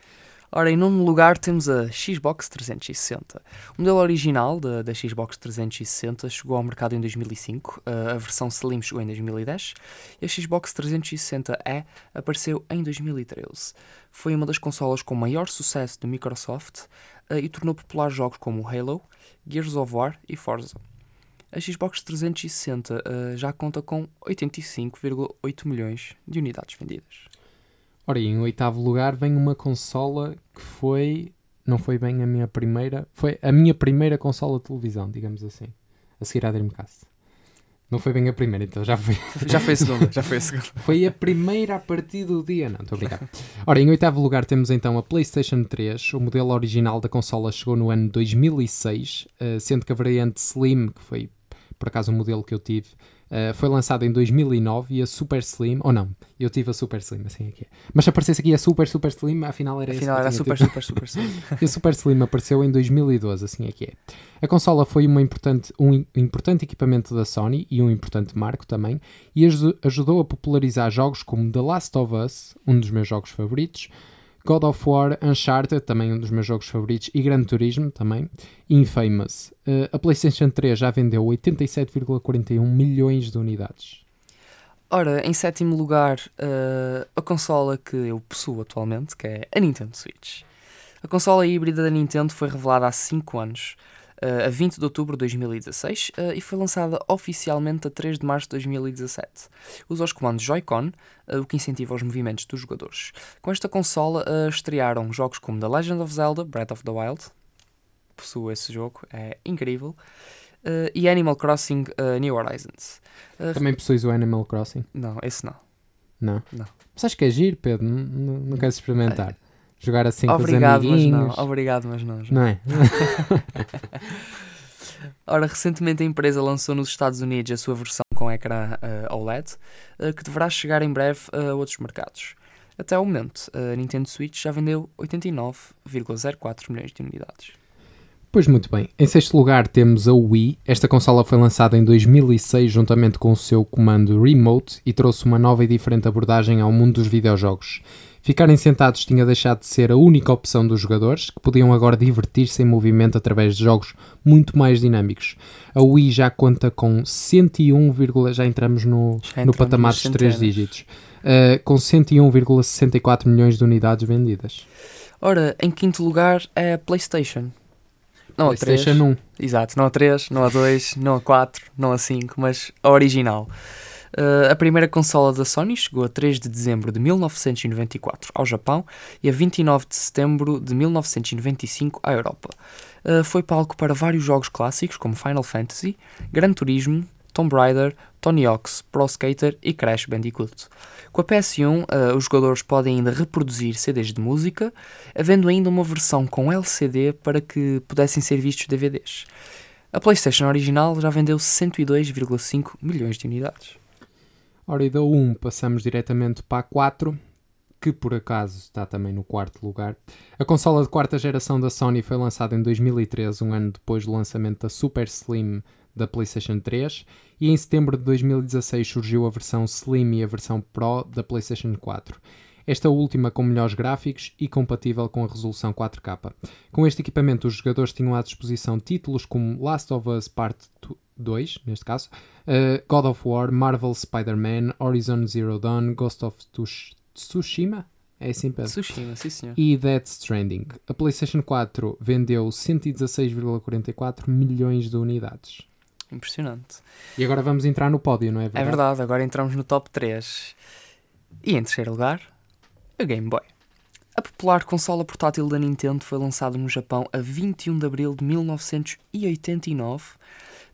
Ora, em nono lugar temos a Xbox 360. O modelo original da, da Xbox 360 chegou ao mercado em 2005, a versão Slim chegou em 2010 e a Xbox 360E apareceu em 2013. Foi uma das consolas com maior sucesso da Microsoft e tornou popular jogos como Halo, Gears of War e Forza. A Xbox 360 eh, já conta com 85,8 milhões de unidades vendidas. Ora, e em oitavo lugar vem uma consola que foi. Não foi bem a minha primeira. Foi a minha primeira consola de televisão, digamos assim. A seguir à Dreamcast. Não foi bem a primeira, então já foi. Já foi a segunda, já foi a segunda. Foi a primeira a partir do dia. Não, estou a brincar. Ora, em oitavo lugar temos então a PlayStation 3. O modelo original da consola chegou no ano 2006, eh, sendo que a variante Slim, que foi por acaso o modelo que eu tive, Uh, foi lançada em 2009 e a Super Slim, ou não, eu tive a Super Slim, assim aqui é. Mas se aparecesse aqui a Super Super Slim, afinal era Afinal era super, tido. super, super, super. E a Super Slim apareceu em 2012, assim é que é. A consola foi uma importante, um im- importante equipamento da Sony e um importante marco também, e aju- ajudou a popularizar jogos como The Last of Us, um dos meus jogos favoritos, God of War, Uncharted, também um dos meus jogos favoritos, e Gran Turismo também, Infamous. Uh, a PlayStation 3 já vendeu 87,41 milhões de unidades. Ora, em sétimo lugar, eh, a consola que eu possuo atualmente, que é a Nintendo Switch. A consola híbrida da Nintendo foi revelada há 5 anos, a 20 de outubro de 2016, eh, e foi lançada oficialmente a 3 de março de 2017. Usa os comandos Joy-Con, eh, o que incentiva os movimentos dos jogadores. Com esta consola eh, estrearam jogos como The Legend of Zelda, Breath of the Wild, possuo esse jogo, é incrível, eh, e Animal Crossing eh, New Horizons. Eh, Também possuis o Animal Crossing? não, esse não. Não? Não. Mas acho que é giro, Pedro, não, não, não queres experimentar? Jogar assim com os Obrigado, mas não. amiguinhos? Obrigado, mas não. João. Não é? Ora, recentemente a empresa lançou nos Estados Unidos a sua versão com ecrã eh, OLED, eh, que deverá chegar em breve a outros mercados. Até ao momento, a Nintendo Switch já vendeu 89,04 milhões de unidades. Pois muito bem. Em sexto lugar temos a Wii. Esta consola foi lançada em 2006 juntamente com o seu comando Remote e trouxe uma nova e diferente abordagem ao mundo dos videojogos. Ficarem sentados tinha deixado de ser a única opção dos jogadores, que podiam agora divertir-se em movimento através de jogos muito mais dinâmicos. A Wii já conta com 101, vírgula- já entramos no, Já no entramos patamar nos dos três centenas. dígitos, uh, com 101,64 milhões de unidades vendidas. Ora, em quinto lugar é a PlayStation. Não a 3. PlayStation 1. Exato, não a 3, não a 2, não a 4, não a 5, mas a original. Uh, a primeira consola da Sony chegou a 3 de dezembro de 1994 ao Japão e a 29 de setembro de 1995 à Europa. Uh, foi palco para vários jogos clássicos como Final Fantasy, Gran Turismo, Tomb Raider, Tony Hawk's Pro Skater e Crash Bandicoot. Com a PS1, uh, os jogadores podem ainda reproduzir CDs de música, havendo ainda uma versão com LCD para que pudessem ser vistos DVDs. A PlayStation original já vendeu 102,5 milhões de unidades. Ora, e da 1 passamos diretamente para a 4, que por acaso está também no quarto lugar. A consola de quarta geração da Sony foi lançada em 2013, um ano depois do lançamento da Super Slim da PlayStation 3, e em setembro de 2016 surgiu a versão Slim e a versão Pro da PlayStation 4. Esta última com melhores gráficos e compatível com a resolução 4K. Com este equipamento, os jogadores tinham à disposição títulos como Last of Us Part 2, neste caso, uh, God of War, Marvel Spider-Man, Horizon Zero Dawn, Ghost of Tsushima, é assim, Pedro? Tsushima, sim senhor. E Death Stranding. A PlayStation 4 vendeu 116,44 milhões de unidades. Impressionante. E agora vamos entrar no pódio, não é É verdade? verdade, agora entramos no top 3. E em terceiro lugar, a Game Boy. A popular consola portátil da Nintendo foi lançada no Japão a 21 de abril de 1989,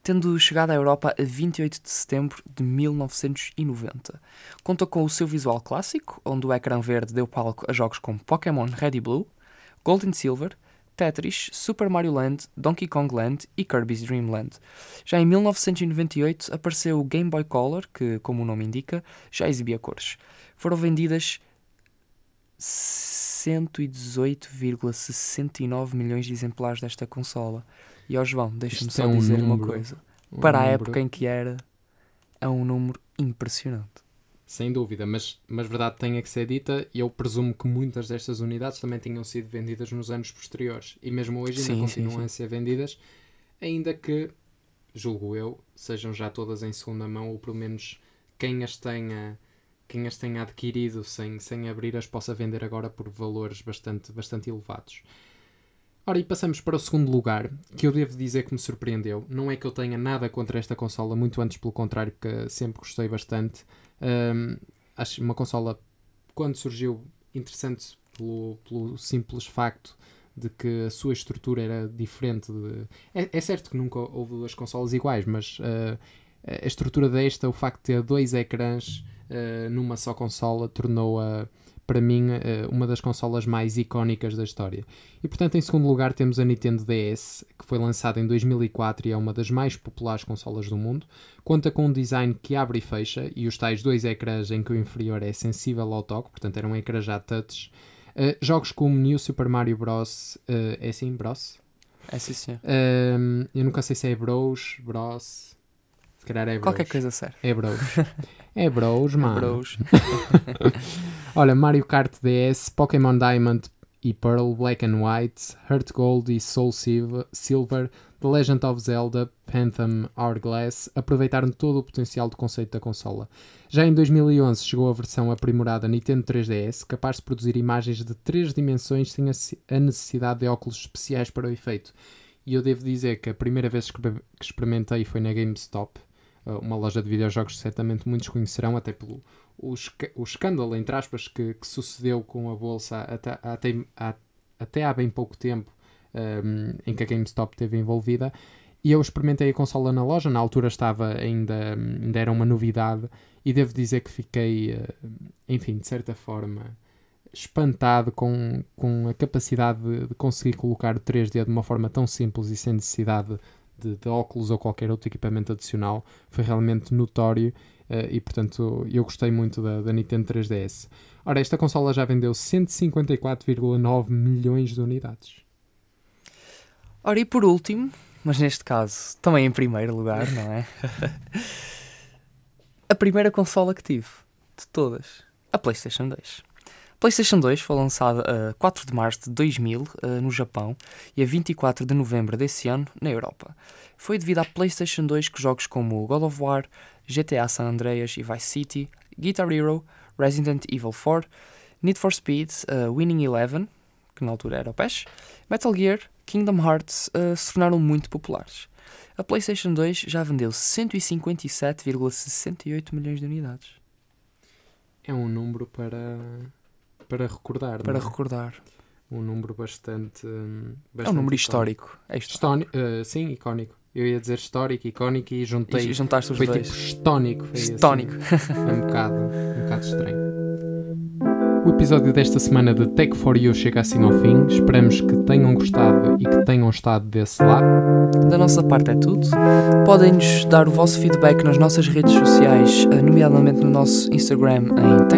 tendo chegado à Europa a 28 de setembro de 1990. Conta com o seu visual clássico, onde o ecrã verde deu palco a jogos como Pokémon Red e Blue, Gold Silver, Tetris, Super Mario Land, Donkey Kong Land e Kirby's Dream Land. Já em 1998 apareceu o Game Boy Color, que, como o nome indica, já exibia cores. Foram vendidas 118,69 milhões de exemplares desta consola. E ó João, deixa-me só é um dizer uma número, coisa. Um Para a número- época em que era, é um número impressionante. Sem dúvida, mas, mas verdade tenha que ser dita, e eu presumo que muitas destas unidades também tenham sido vendidas nos anos posteriores, e mesmo hoje ainda Sim, sim, continuam sim. a ser vendidas, ainda que, julgo eu, sejam já todas em segunda mão, ou pelo menos quem as tenha, quem as tenha adquirido sem, sem abrir as possa vender agora por valores bastante, bastante elevados. Ora, e passamos para o segundo lugar, que eu devo dizer que me surpreendeu. Não é que eu tenha nada contra esta consola, muito antes pelo contrário, porque sempre gostei bastante. Hum, acho uma consola, quando surgiu, interessante pelo, pelo simples facto de que a sua estrutura era diferente. De... É, é certo que nunca houve duas consolas iguais, mas uh, a estrutura desta, o facto de ter dois ecrãs uh, numa só consola, tornou-a para mim, uh, uma das consolas mais icónicas da história. E portanto, em segundo lugar, temos a Nintendo DS, que foi lançada em 2004 e é uma das mais populares consolas do mundo. Conta com um design que abre e fecha e os tais dois ecrãs em que o inferior é sensível ao toque, portanto, era um ecrã já touch. Uh, jogos como New Super Mario Bros. Uh, é assim, Bros? É sim, senhor. Uh, eu nunca sei se é Bros, Bros. Calhar é Bros. Qualquer coisa serve. É Bros. É Bros, mano. Bros. Olha, Mario Kart DS, Pokémon Diamond e Pearl, Black and White, Heart Gold e Soul Silver, The Legend of Zelda, Phantom Hourglass aproveitaram todo o potencial do conceito da consola. Já em 2011 chegou a versão aprimorada Nintendo 3DS, capaz de produzir imagens de 3 dimensões sem a necessidade de óculos especiais para o efeito. E eu devo dizer que a primeira vez que experimentei foi na GameStop, uma loja de videojogos certamente muitos conhecerão, até pelo o, o escândalo, entre aspas, que, que, sucedeu com a bolsa até, até, até há bem pouco tempo um, em que a GameStop esteve envolvida. E eu experimentei a consola na loja, na altura estava ainda, ainda era uma novidade, e devo dizer que fiquei, eh, enfim, de certa forma, espantado com, com a capacidade de, conseguir colocar 3D de uma forma tão simples e sem necessidade de, de óculos ou qualquer outro equipamento adicional. Foi realmente notório uh, e, portanto, eu gostei muito da, da Nintendo 3DS. Ora, esta consola já vendeu 154,9 milhões de unidades. Ora, e por último, mas neste caso também em primeiro lugar, não é? a primeira consola que tive, de todas, a PlayStation 2. PlayStation 2 foi lançada a 4 de março de 2000 no Japão e a 24 de novembro desse ano na Europa. Foi devido à PlayStation 2 que jogos como God of War, GTA San Andreas e Vice City, Guitar Hero, Resident Evil 4, Need for Speed, uh, Winning Eleven, que na altura era o PES, Metal Gear, Kingdom Hearts uh, se tornaram muito populares. A PlayStation 2 já vendeu 157,68 milhões de unidades. É um número para, para recordar. Para é? recordar. Um número bastante. bastante é um número histórico. É histórico. Uh, sim, icónico. Eu ia dizer histórico, icónico e juntei. E juntaste os foi dois. tipo histónico. Foi histónico. Assim, foi um bocado, um bocado estranho. O episódio desta semana de Tech for You chega assim ao fim. Esperamos que tenham gostado e que tenham estado desse lado. Da nossa parte é tudo. Podem-nos dar o vosso feedback nas nossas redes sociais, eh, nomeadamente no nosso Instagram em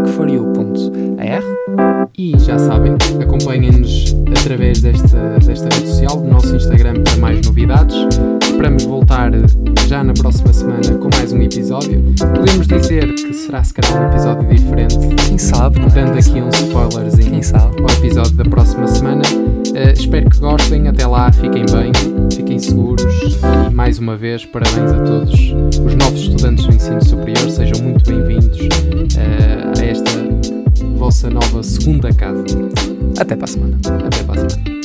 techforyou.ar. E já sabem, acompanhem-nos através desta, desta rede social, do nosso Instagram para mais novidades. Esperamos voltar já na próxima semana com mais um episódio. Podemos dizer que será se calhar um episódio diferente. Quem sabe? Dando aqui um spoilerzinho Quem sabe? ao episódio da próxima semana. Uh, espero que gostem. Até lá, fiquem bem, fiquem seguros. E mais uma vez, parabéns a todos os novos estudantes do ensino superior. Sejam muito bem-vindos uh, a esta vossa nova segunda casa. Até para a semana. Até para a semana.